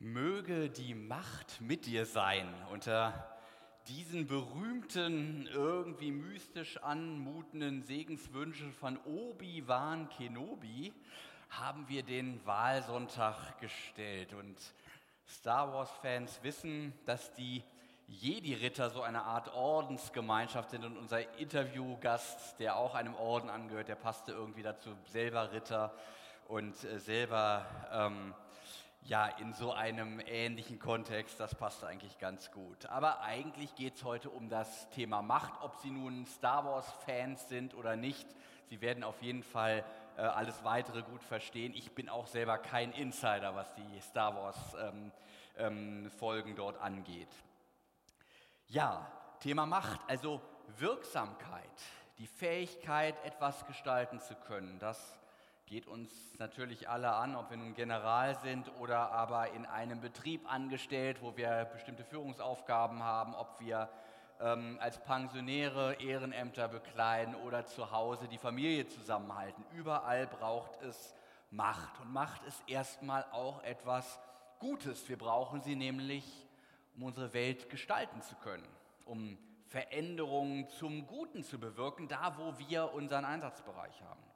Möge die Macht mit dir sein. Unter diesen berühmten, irgendwie mystisch anmutenden Segenswünschen von Obi-Wan Kenobi haben wir den Wahlsonntag gestellt. Und Star Wars-Fans wissen, dass die Jedi-Ritter so eine Art Ordensgemeinschaft sind. Und unser Interviewgast, der auch einem Orden angehört, der passte irgendwie dazu, selber Ritter und äh, selber... Ähm, ja, in so einem ähnlichen Kontext, das passt eigentlich ganz gut. Aber eigentlich geht es heute um das Thema Macht, ob Sie nun Star Wars-Fans sind oder nicht. Sie werden auf jeden Fall äh, alles Weitere gut verstehen. Ich bin auch selber kein Insider, was die Star Wars-Folgen ähm, ähm, dort angeht. Ja, Thema Macht, also Wirksamkeit, die Fähigkeit, etwas gestalten zu können, das geht uns natürlich alle an, ob wir nun General sind oder aber in einem Betrieb angestellt, wo wir bestimmte Führungsaufgaben haben, ob wir ähm, als Pensionäre Ehrenämter bekleiden oder zu Hause die Familie zusammenhalten. Überall braucht es Macht. Und Macht ist erstmal auch etwas Gutes. Wir brauchen sie nämlich, um unsere Welt gestalten zu können, um Veränderungen zum Guten zu bewirken, da wo wir unseren Einsatzbereich haben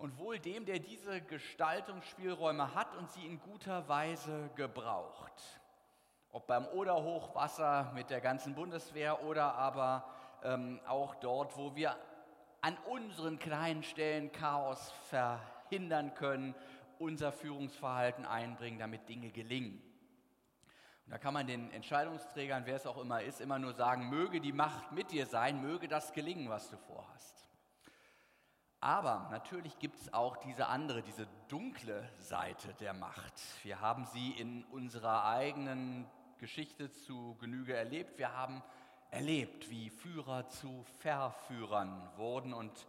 und wohl dem, der diese Gestaltungsspielräume hat und sie in guter Weise gebraucht. Ob beim Oderhochwasser mit der ganzen Bundeswehr oder aber ähm, auch dort, wo wir an unseren kleinen Stellen Chaos verhindern können, unser Führungsverhalten einbringen, damit Dinge gelingen. Und da kann man den Entscheidungsträgern, wer es auch immer ist, immer nur sagen, möge die Macht mit dir sein, möge das gelingen, was du vorhast. Aber natürlich gibt es auch diese andere, diese dunkle Seite der Macht. Wir haben sie in unserer eigenen Geschichte zu Genüge erlebt. Wir haben erlebt, wie Führer zu Verführern wurden und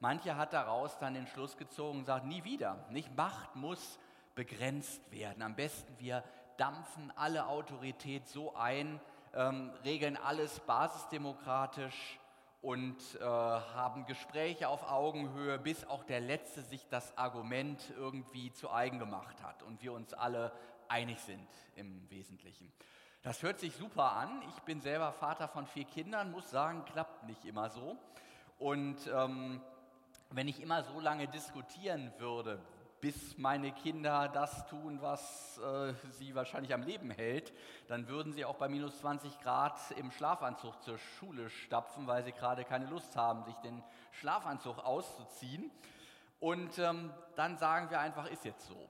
manche hat daraus dann den Schluss gezogen und sagt, nie wieder. Nicht Macht muss begrenzt werden. Am besten wir dampfen alle Autorität so ein, ähm, regeln alles basisdemokratisch und äh, haben Gespräche auf Augenhöhe, bis auch der Letzte sich das Argument irgendwie zu eigen gemacht hat und wir uns alle einig sind im Wesentlichen. Das hört sich super an. Ich bin selber Vater von vier Kindern, muss sagen, klappt nicht immer so. Und ähm, wenn ich immer so lange diskutieren würde, bis meine Kinder das tun, was äh, sie wahrscheinlich am Leben hält, dann würden sie auch bei minus 20 Grad im Schlafanzug zur Schule stapfen, weil sie gerade keine Lust haben, sich den Schlafanzug auszuziehen. Und ähm, dann sagen wir einfach, ist jetzt so.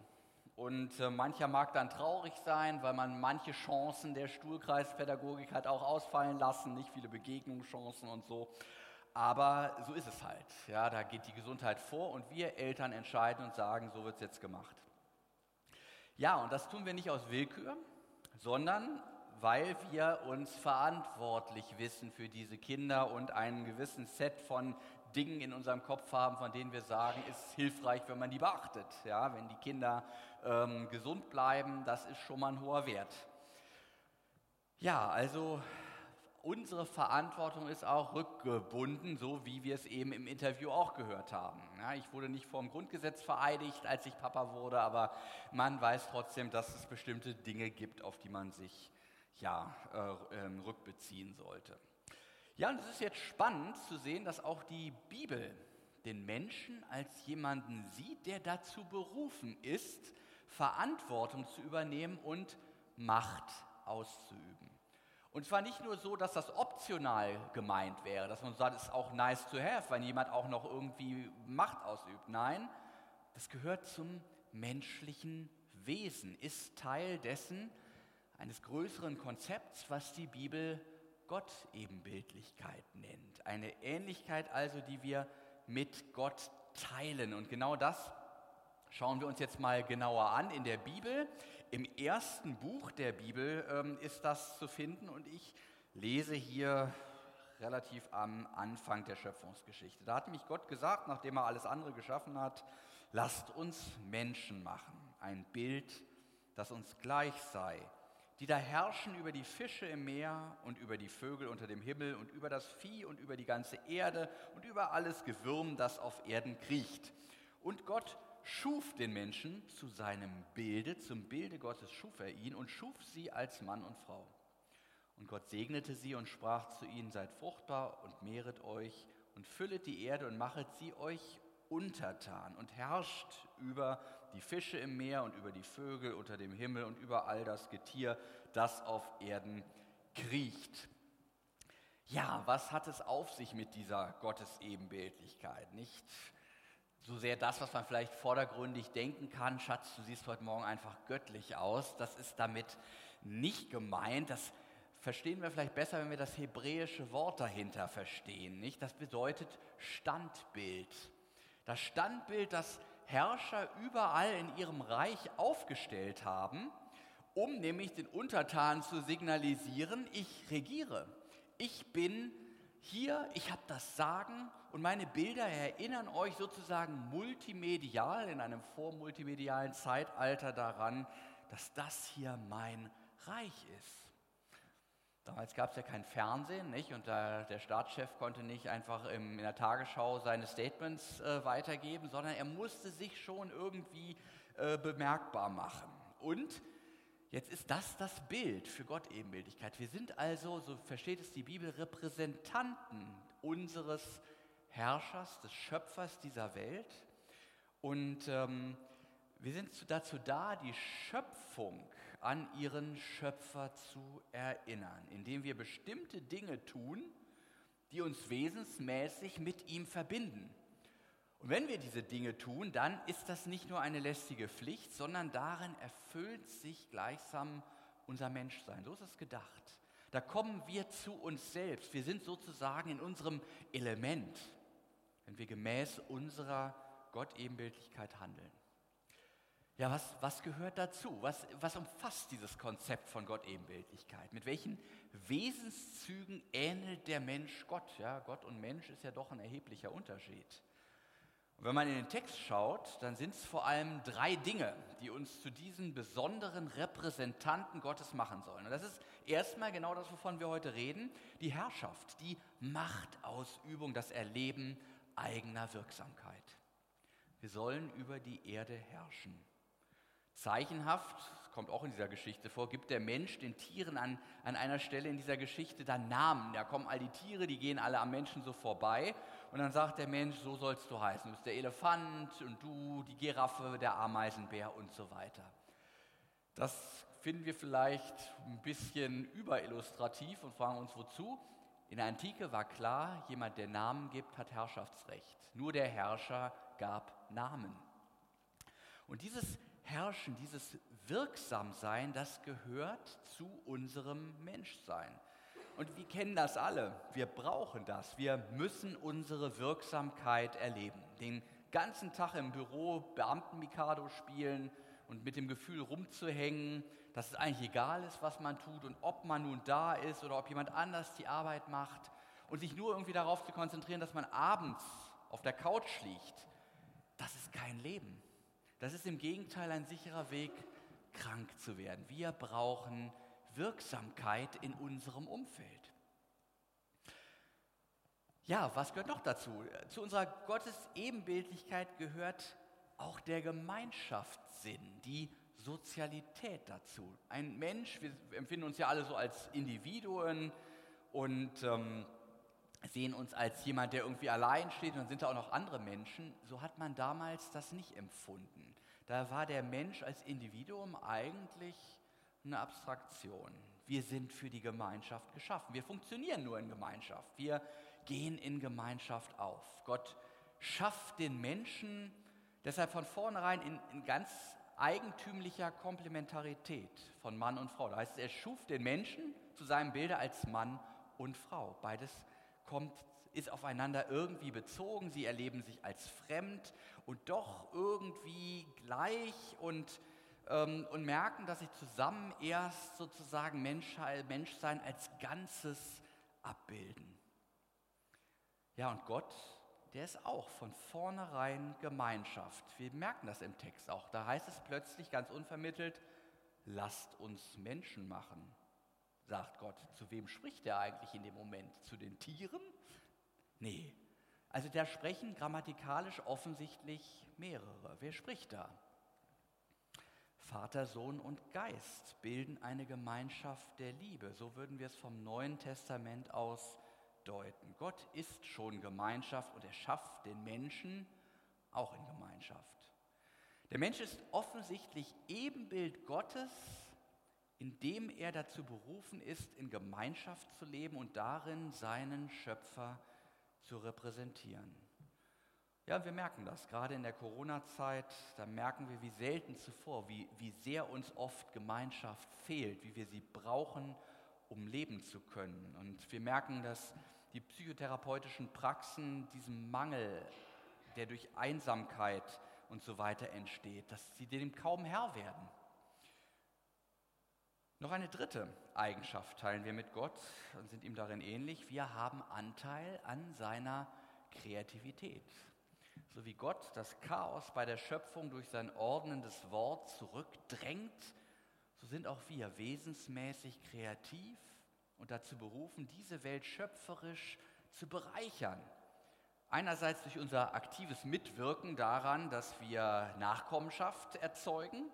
Und äh, mancher mag dann traurig sein, weil man manche Chancen der Stuhlkreispädagogik hat auch ausfallen lassen, nicht viele Begegnungschancen und so. Aber so ist es halt. Ja, da geht die Gesundheit vor und wir Eltern entscheiden und sagen, so wird es jetzt gemacht. Ja, und das tun wir nicht aus Willkür, sondern weil wir uns verantwortlich wissen für diese Kinder und einen gewissen Set von Dingen in unserem Kopf haben, von denen wir sagen, ist hilfreich, wenn man die beachtet. Ja, wenn die Kinder ähm, gesund bleiben, das ist schon mal ein hoher Wert. Ja, also unsere Verantwortung ist auch rückgebunden, so wie wir es eben im Interview auch gehört haben. Ja, ich wurde nicht vom Grundgesetz vereidigt, als ich Papa wurde, aber man weiß trotzdem, dass es bestimmte Dinge gibt, auf die man sich ja, äh, äh, rückbeziehen sollte. Ja, und es ist jetzt spannend zu sehen, dass auch die Bibel den Menschen als jemanden sieht, der dazu berufen ist, Verantwortung zu übernehmen und Macht auszuüben. Und zwar nicht nur so, dass das optional gemeint wäre, dass man sagt, es ist auch nice to have, wenn jemand auch noch irgendwie Macht ausübt. Nein, das gehört zum menschlichen Wesen, ist Teil dessen, eines größeren Konzepts, was die Bibel Gott-Ebenbildlichkeit nennt. Eine Ähnlichkeit also, die wir mit Gott teilen. Und genau das schauen wir uns jetzt mal genauer an in der Bibel. Im ersten Buch der Bibel ähm, ist das zu finden und ich lese hier relativ am Anfang der Schöpfungsgeschichte. Da hat nämlich Gott gesagt, nachdem er alles andere geschaffen hat, lasst uns Menschen machen, ein Bild, das uns gleich sei, die da herrschen über die Fische im Meer und über die Vögel unter dem Himmel und über das Vieh und über die ganze Erde und über alles Gewürm, das auf Erden kriecht. Und Gott schuf den Menschen zu seinem Bilde, zum Bilde Gottes schuf er ihn und schuf sie als Mann und Frau. Und Gott segnete sie und sprach zu ihnen, seid fruchtbar und mehret euch und füllet die Erde und machet sie euch untertan und herrscht über die Fische im Meer und über die Vögel unter dem Himmel und über all das Getier, das auf Erden kriecht. Ja, was hat es auf sich mit dieser Gottesebenbildlichkeit? Nicht so sehr das, was man vielleicht vordergründig denken kann, Schatz, du siehst heute Morgen einfach göttlich aus. Das ist damit nicht gemeint. Das verstehen wir vielleicht besser, wenn wir das hebräische Wort dahinter verstehen. Nicht? Das bedeutet Standbild. Das Standbild, das Herrscher überall in ihrem Reich aufgestellt haben, um nämlich den Untertanen zu signalisieren, ich regiere. Ich bin hier, ich habe das Sagen und meine Bilder erinnern euch sozusagen multimedial in einem vormultimedialen Zeitalter daran, dass das hier mein Reich ist. Damals gab es ja kein Fernsehen, nicht? Und der, der Staatschef konnte nicht einfach im, in der Tagesschau seine Statements äh, weitergeben, sondern er musste sich schon irgendwie äh, bemerkbar machen. Und jetzt ist das das Bild für Gott Ebenbildigkeit. Wir sind also, so versteht es die Bibel, Repräsentanten unseres Herrschers, des Schöpfers dieser Welt. Und ähm, wir sind dazu da, die Schöpfung an ihren Schöpfer zu erinnern, indem wir bestimmte Dinge tun, die uns wesensmäßig mit ihm verbinden. Und wenn wir diese Dinge tun, dann ist das nicht nur eine lästige Pflicht, sondern darin erfüllt sich gleichsam unser Menschsein. So ist es gedacht. Da kommen wir zu uns selbst. Wir sind sozusagen in unserem Element, wenn wir gemäß unserer Gottebenbildlichkeit handeln. Ja, was, was gehört dazu? Was, was umfasst dieses Konzept von Gott-Ebenbildlichkeit? Mit welchen Wesenszügen ähnelt der Mensch Gott? Ja, Gott und Mensch ist ja doch ein erheblicher Unterschied. Und wenn man in den Text schaut, dann sind es vor allem drei Dinge, die uns zu diesen besonderen Repräsentanten Gottes machen sollen. Und das ist erstmal genau das, wovon wir heute reden, die Herrschaft, die Machtausübung, das Erleben eigener Wirksamkeit. Wir sollen über die Erde herrschen. Zeichenhaft, kommt auch in dieser Geschichte vor, gibt der Mensch den Tieren an, an einer Stelle in dieser Geschichte dann Namen. Da kommen all die Tiere, die gehen alle am Menschen so vorbei. Und dann sagt der Mensch, so sollst du heißen. Du bist der Elefant und du die Giraffe, der Ameisenbär und so weiter. Das finden wir vielleicht ein bisschen überillustrativ und fragen uns wozu. In der Antike war klar, jemand, der Namen gibt, hat Herrschaftsrecht. Nur der Herrscher gab Namen. Und dieses Herrschen, dieses Wirksamsein, das gehört zu unserem Menschsein. Und wir kennen das alle. Wir brauchen das. Wir müssen unsere Wirksamkeit erleben. Den ganzen Tag im Büro Beamten-Mikado spielen und mit dem Gefühl rumzuhängen, dass es eigentlich egal ist, was man tut und ob man nun da ist oder ob jemand anders die Arbeit macht und sich nur irgendwie darauf zu konzentrieren, dass man abends auf der Couch liegt. Das ist kein Leben. Das ist im Gegenteil ein sicherer Weg, krank zu werden. Wir brauchen Wirksamkeit in unserem Umfeld. Ja, was gehört noch dazu? Zu unserer Gottesebenbildlichkeit gehört auch der Gemeinschaftssinn, die Sozialität dazu. Ein Mensch, wir empfinden uns ja alle so als Individuen und ähm, sehen uns als jemand, der irgendwie allein steht und dann sind da auch noch andere Menschen. So hat man damals das nicht empfunden. Da war der Mensch als Individuum eigentlich eine Abstraktion. Wir sind für die Gemeinschaft geschaffen. Wir funktionieren nur in Gemeinschaft. Wir gehen in Gemeinschaft auf. Gott schafft den Menschen deshalb von vornherein in, in ganz eigentümlicher Komplementarität von Mann und Frau. Da heißt er schuf den Menschen zu seinem Bilde als Mann und Frau. Beides kommt ist aufeinander irgendwie bezogen, sie erleben sich als fremd und doch irgendwie gleich und, ähm, und merken, dass sie zusammen erst sozusagen Menschheit, Menschsein als Ganzes abbilden. Ja, und Gott, der ist auch von vornherein Gemeinschaft. Wir merken das im Text auch. Da heißt es plötzlich ganz unvermittelt, lasst uns Menschen machen, sagt Gott. Zu wem spricht er eigentlich in dem Moment? Zu den Tieren? Nee, Also da sprechen grammatikalisch offensichtlich mehrere. Wer spricht da? Vater, Sohn und Geist bilden eine Gemeinschaft der Liebe. So würden wir es vom Neuen Testament aus deuten. Gott ist schon Gemeinschaft und er schafft den Menschen auch in Gemeinschaft. Der Mensch ist offensichtlich Ebenbild Gottes, indem er dazu berufen ist, in Gemeinschaft zu leben und darin seinen Schöpfer zu repräsentieren. Ja, wir merken das, gerade in der Corona-Zeit, da merken wir, wie selten zuvor, wie, wie sehr uns oft Gemeinschaft fehlt, wie wir sie brauchen, um leben zu können. Und wir merken, dass die psychotherapeutischen Praxen diesem Mangel, der durch Einsamkeit und so weiter entsteht, dass sie dem kaum Herr werden. Noch eine dritte Eigenschaft teilen wir mit Gott und sind ihm darin ähnlich. Wir haben Anteil an seiner Kreativität. So wie Gott das Chaos bei der Schöpfung durch sein ordnendes Wort zurückdrängt, so sind auch wir wesensmäßig kreativ und dazu berufen, diese Welt schöpferisch zu bereichern. Einerseits durch unser aktives Mitwirken daran, dass wir Nachkommenschaft erzeugen,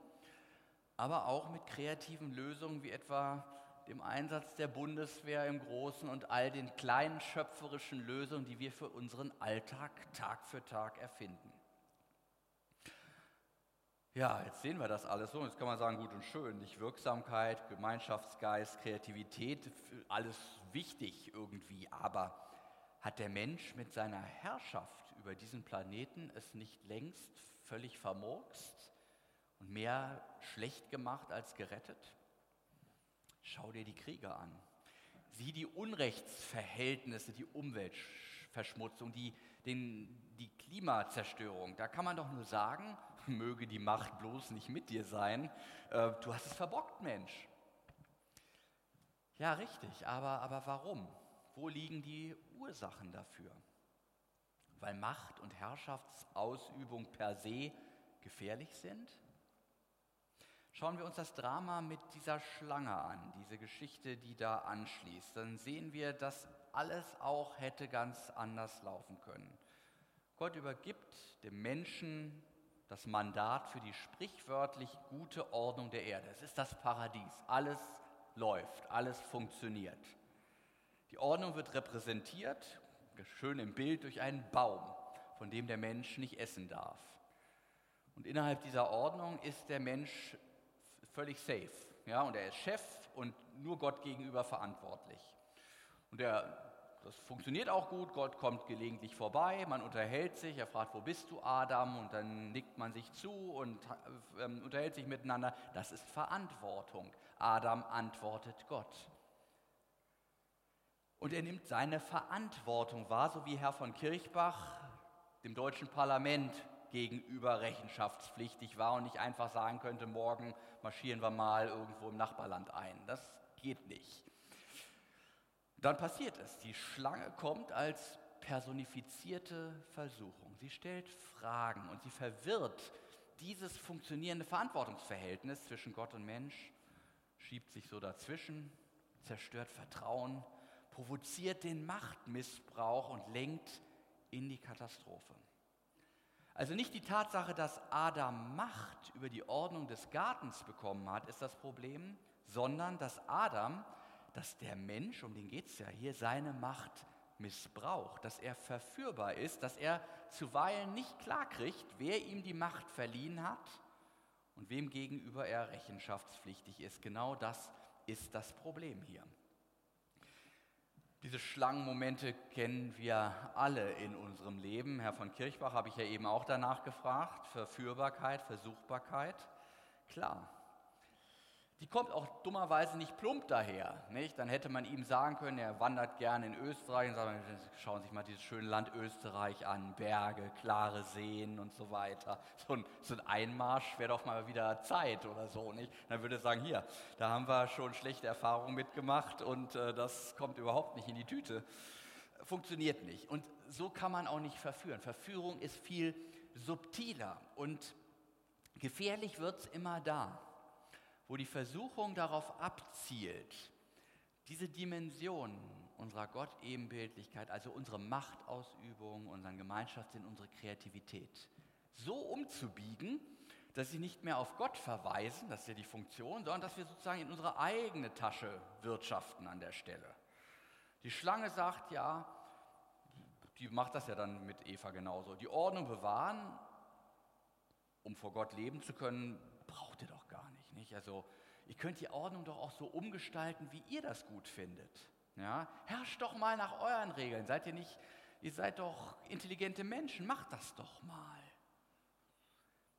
aber auch mit kreativen Lösungen wie etwa dem Einsatz der Bundeswehr im Großen und all den kleinen schöpferischen Lösungen, die wir für unseren Alltag Tag für Tag erfinden. Ja, jetzt sehen wir das alles so. Jetzt kann man sagen, gut und schön, nicht Wirksamkeit, Gemeinschaftsgeist, Kreativität, alles wichtig irgendwie. Aber hat der Mensch mit seiner Herrschaft über diesen Planeten es nicht längst völlig vermurkst und mehr schlecht gemacht als gerettet? Schau dir die Kriege an. Sieh die Unrechtsverhältnisse, die Umweltverschmutzung, die, den, die Klimazerstörung. Da kann man doch nur sagen, möge die Macht bloß nicht mit dir sein. Äh, du hast es verbockt, Mensch. Ja, richtig, aber, aber warum? Wo liegen die Ursachen dafür? Weil Macht und Herrschaftsausübung per se gefährlich sind? Schauen wir uns das Drama mit dieser Schlange an, diese Geschichte, die da anschließt, dann sehen wir, dass alles auch hätte ganz anders laufen können. Gott übergibt dem Menschen das Mandat für die sprichwörtlich gute Ordnung der Erde. Es ist das Paradies. Alles läuft, alles funktioniert. Die Ordnung wird repräsentiert, schön im Bild, durch einen Baum, von dem der Mensch nicht essen darf. Und innerhalb dieser Ordnung ist der Mensch völlig safe. Ja, und er ist Chef und nur Gott gegenüber verantwortlich. Und er, das funktioniert auch gut. Gott kommt gelegentlich vorbei, man unterhält sich, er fragt, wo bist du, Adam? Und dann nickt man sich zu und äh, unterhält sich miteinander. Das ist Verantwortung. Adam antwortet Gott. Und er nimmt seine Verantwortung wahr, so wie Herr von Kirchbach dem deutschen Parlament gegenüber rechenschaftspflichtig war und nicht einfach sagen könnte, morgen marschieren wir mal irgendwo im Nachbarland ein. Das geht nicht. Dann passiert es. Die Schlange kommt als personifizierte Versuchung. Sie stellt Fragen und sie verwirrt dieses funktionierende Verantwortungsverhältnis zwischen Gott und Mensch, schiebt sich so dazwischen, zerstört Vertrauen, provoziert den Machtmissbrauch und lenkt in die Katastrophe. Also nicht die Tatsache, dass Adam Macht über die Ordnung des Gartens bekommen hat, ist das Problem, sondern dass Adam, dass der Mensch, um den geht es ja hier, seine Macht missbraucht, dass er verführbar ist, dass er zuweilen nicht klarkriegt, wer ihm die Macht verliehen hat und wem gegenüber er rechenschaftspflichtig ist. Genau das ist das Problem hier. Diese Schlangenmomente kennen wir alle in unserem Leben. Herr von Kirchbach habe ich ja eben auch danach gefragt. Verführbarkeit, Versuchbarkeit. Klar, die kommt auch dummerweise nicht plump daher. Nicht? Dann hätte man ihm sagen können, er wandert gerne in Österreich und sagt, schauen Sie sich mal dieses schöne Land Österreich an, Berge, klare Seen und so weiter. So ein, so ein Einmarsch wäre doch mal wieder Zeit oder so. Nicht? Dann würde er sagen, hier, da haben wir schon schlechte Erfahrungen mitgemacht und äh, das kommt überhaupt nicht in die Tüte. Funktioniert nicht. Und so kann man auch nicht verführen. Verführung ist viel subtiler und gefährlich wird es immer da wo die Versuchung darauf abzielt, diese Dimension unserer Gott-Ebenbildlichkeit, also unsere Machtausübung, unseren Gemeinschaftssinn, unsere Kreativität so umzubiegen, dass sie nicht mehr auf Gott verweisen, das ist ja die Funktion, sondern dass wir sozusagen in unsere eigene Tasche wirtschaften an der Stelle. Die Schlange sagt ja, die macht das ja dann mit Eva genauso, die Ordnung bewahren, um vor Gott leben zu können, braucht ihr doch nicht. Also ihr könnt die Ordnung doch auch so umgestalten, wie ihr das gut findet. Ja? Herrscht doch mal nach euren Regeln. Seid ihr nicht, ihr seid doch intelligente Menschen, macht das doch mal.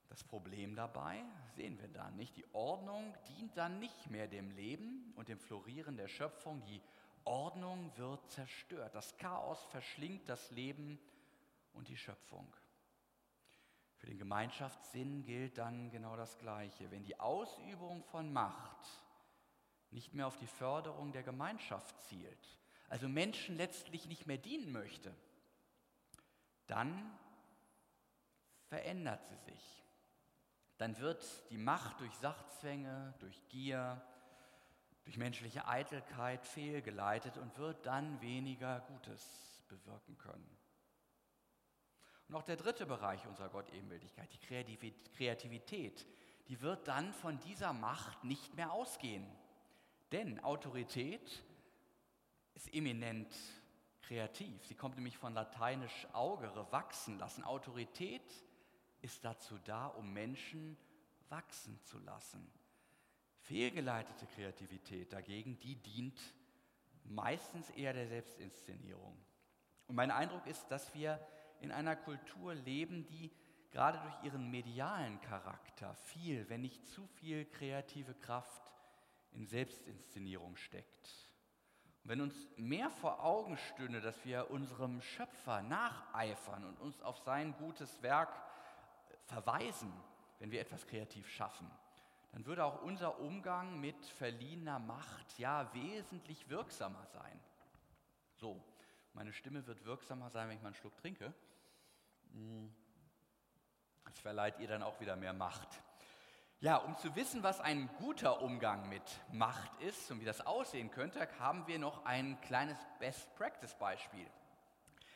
Das Problem dabei sehen wir dann nicht. Die Ordnung dient dann nicht mehr dem Leben und dem Florieren der Schöpfung. Die Ordnung wird zerstört. Das Chaos verschlingt das Leben und die Schöpfung. Für den Gemeinschaftssinn gilt dann genau das Gleiche. Wenn die Ausübung von Macht nicht mehr auf die Förderung der Gemeinschaft zielt, also Menschen letztlich nicht mehr dienen möchte, dann verändert sie sich. Dann wird die Macht durch Sachzwänge, durch Gier, durch menschliche Eitelkeit fehlgeleitet und wird dann weniger Gutes bewirken können. Auch der dritte Bereich unserer Gottebenbildlichkeit, die Kreativität, die wird dann von dieser Macht nicht mehr ausgehen. Denn Autorität ist eminent kreativ. Sie kommt nämlich von lateinisch augere, wachsen lassen. Autorität ist dazu da, um Menschen wachsen zu lassen. Fehlgeleitete Kreativität dagegen, die dient meistens eher der Selbstinszenierung. Und mein Eindruck ist, dass wir in einer Kultur leben, die gerade durch ihren medialen Charakter viel, wenn nicht zu viel kreative Kraft in Selbstinszenierung steckt. Und wenn uns mehr vor Augen stünde, dass wir unserem Schöpfer nacheifern und uns auf sein gutes Werk verweisen, wenn wir etwas kreativ schaffen, dann würde auch unser Umgang mit verliehener Macht ja wesentlich wirksamer sein. So, meine Stimme wird wirksamer sein, wenn ich mal einen Schluck trinke. Das verleiht ihr dann auch wieder mehr Macht. Ja, um zu wissen, was ein guter Umgang mit Macht ist und wie das aussehen könnte, haben wir noch ein kleines Best-Practice-Beispiel.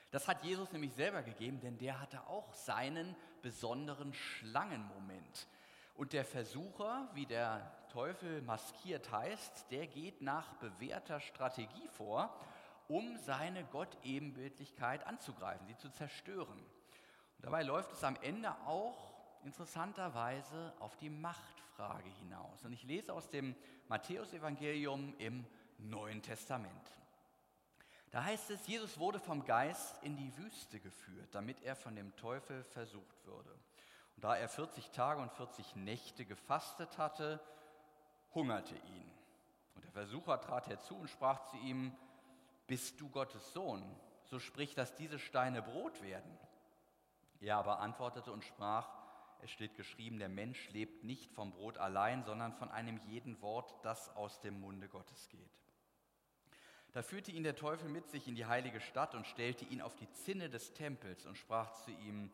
Das hat Jesus nämlich selber gegeben, denn der hatte auch seinen besonderen Schlangenmoment. Und der Versucher, wie der Teufel maskiert heißt, der geht nach bewährter Strategie vor, um seine Gottebenbildlichkeit anzugreifen, sie zu zerstören. Dabei läuft es am Ende auch interessanterweise auf die Machtfrage hinaus. Und ich lese aus dem Matthäusevangelium im Neuen Testament. Da heißt es, Jesus wurde vom Geist in die Wüste geführt, damit er von dem Teufel versucht würde. Und da er 40 Tage und 40 Nächte gefastet hatte, hungerte ihn. Und der Versucher trat herzu und sprach zu ihm, bist du Gottes Sohn, so sprich, dass diese Steine Brot werden. Er aber antwortete und sprach, es steht geschrieben, der Mensch lebt nicht vom Brot allein, sondern von einem jeden Wort, das aus dem Munde Gottes geht. Da führte ihn der Teufel mit sich in die heilige Stadt und stellte ihn auf die Zinne des Tempels und sprach zu ihm,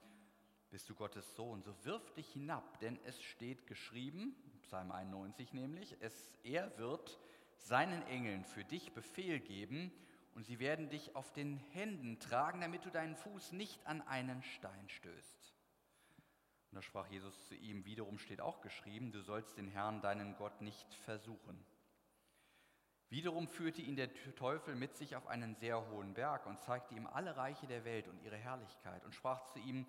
bist du Gottes Sohn, so wirf dich hinab, denn es steht geschrieben, Psalm 91 nämlich, es, er wird seinen Engeln für dich Befehl geben und sie werden dich auf den Händen tragen, damit du deinen Fuß nicht an einen Stein stößt. Und da sprach Jesus zu ihm, wiederum steht auch geschrieben, du sollst den Herrn, deinen Gott, nicht versuchen. Wiederum führte ihn der Teufel mit sich auf einen sehr hohen Berg und zeigte ihm alle Reiche der Welt und ihre Herrlichkeit und sprach zu ihm,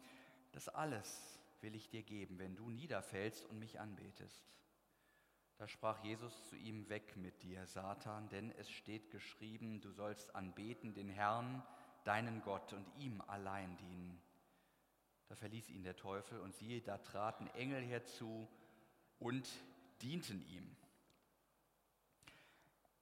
das alles will ich dir geben, wenn du niederfällst und mich anbetest. Da sprach Jesus zu ihm, weg mit dir, Satan, denn es steht geschrieben, du sollst anbeten den Herrn, deinen Gott und ihm allein dienen. Da verließ ihn der Teufel und siehe, da traten Engel herzu und dienten ihm.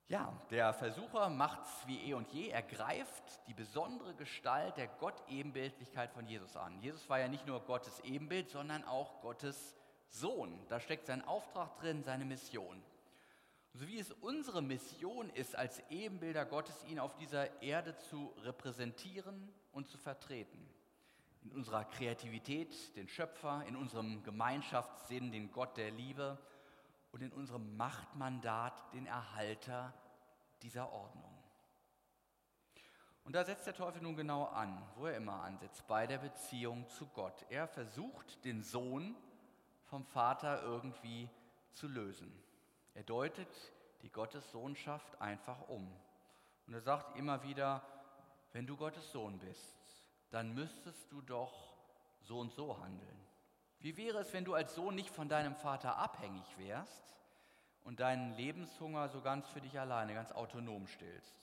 Ja, der Versucher macht's wie eh und je. Er greift die besondere Gestalt der Gottebenbildlichkeit von Jesus an. Jesus war ja nicht nur Gottes Ebenbild, sondern auch Gottes Sohn. Da steckt sein Auftrag drin, seine Mission. So wie es unsere Mission ist, als Ebenbilder Gottes ihn auf dieser Erde zu repräsentieren und zu vertreten. In unserer Kreativität den Schöpfer, in unserem Gemeinschaftssinn den Gott der Liebe und in unserem Machtmandat den Erhalter dieser Ordnung. Und da setzt der Teufel nun genau an, wo er immer ansetzt, bei der Beziehung zu Gott. Er versucht, den Sohn vom Vater irgendwie zu lösen. Er deutet die Gottessohnschaft einfach um. Und er sagt immer wieder, wenn du Gottes Sohn bist, dann müsstest du doch so und so handeln. Wie wäre es, wenn du als Sohn nicht von deinem Vater abhängig wärst und deinen Lebenshunger so ganz für dich alleine, ganz autonom stillst?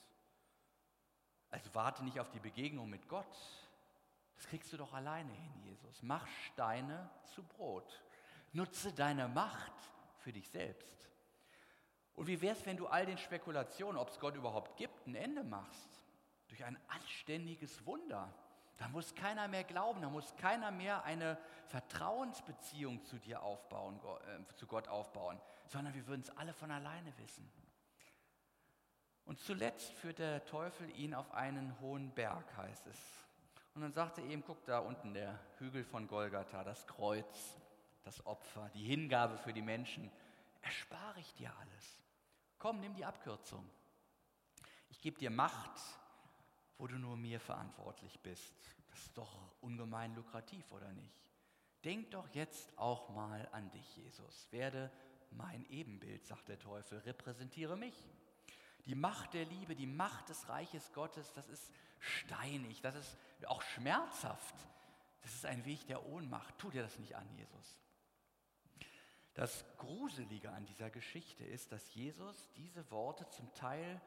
Also warte nicht auf die Begegnung mit Gott. Das kriegst du doch alleine hin, Jesus. Mach Steine zu Brot. Nutze deine Macht für dich selbst. Und wie wäre es, wenn du all den Spekulationen, ob es Gott überhaupt gibt, ein Ende machst? Durch ein anständiges Wunder. Da muss keiner mehr glauben, da muss keiner mehr eine Vertrauensbeziehung zu dir aufbauen, äh, zu Gott aufbauen, sondern wir würden es alle von alleine wissen. Und zuletzt führt der Teufel ihn auf einen hohen Berg, heißt es. Und dann sagte er ihm, guck da unten der Hügel von Golgatha, das Kreuz, das Opfer, die Hingabe für die Menschen. Erspare ich dir alles. Komm, nimm die Abkürzung. Ich gebe dir Macht, wo du nur mir verantwortlich bist. Das ist doch ungemein lukrativ, oder nicht? Denk doch jetzt auch mal an dich, Jesus. Werde mein Ebenbild, sagt der Teufel, repräsentiere mich. Die Macht der Liebe, die Macht des Reiches Gottes, das ist steinig, das ist auch schmerzhaft. Das ist ein Weg der Ohnmacht. Tu dir das nicht an, Jesus. Das Gruselige an dieser Geschichte ist, dass Jesus diese Worte zum Teil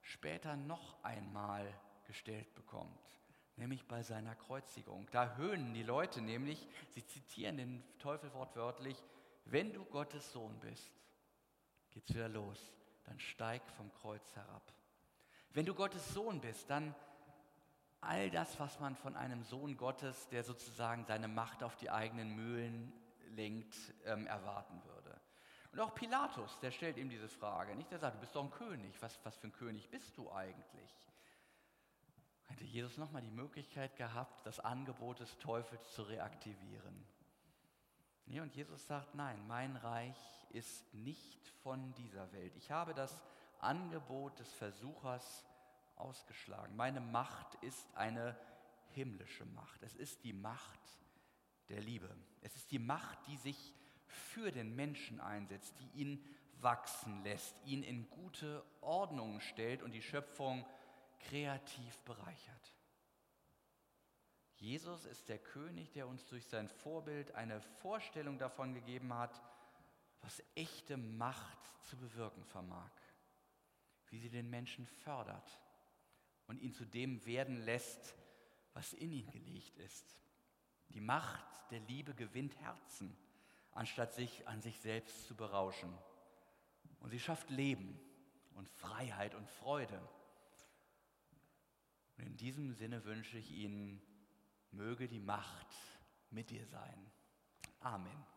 später noch einmal gestellt bekommt, nämlich bei seiner Kreuzigung. Da höhnen die Leute nämlich, sie zitieren den Teufel wortwörtlich, wenn du Gottes Sohn bist, geht's wieder los, dann steig vom Kreuz herab. Wenn du Gottes Sohn bist, dann all das, was man von einem Sohn Gottes, der sozusagen seine Macht auf die eigenen Mühlen lenkt, ähm, erwarten würde. Und auch Pilatus, der stellt ihm diese Frage, nicht? Der sagt, du bist doch ein König, was, was für ein König bist du eigentlich? hätte Jesus nochmal die Möglichkeit gehabt, das Angebot des Teufels zu reaktivieren. Nee, und Jesus sagt, nein, mein Reich ist nicht von dieser Welt. Ich habe das Angebot des Versuchers ausgeschlagen. Meine Macht ist eine himmlische Macht. Es ist die Macht der Liebe. Es ist die Macht, die sich für den Menschen einsetzt, die ihn wachsen lässt, ihn in gute Ordnung stellt und die Schöpfung kreativ bereichert. Jesus ist der König, der uns durch sein Vorbild eine Vorstellung davon gegeben hat, was echte Macht zu bewirken vermag, wie sie den Menschen fördert und ihn zu dem werden lässt, was in ihn gelegt ist. Die Macht der Liebe gewinnt Herzen, anstatt sich an sich selbst zu berauschen. Und sie schafft Leben und Freiheit und Freude. Und in diesem Sinne wünsche ich Ihnen, möge die Macht mit dir sein. Amen.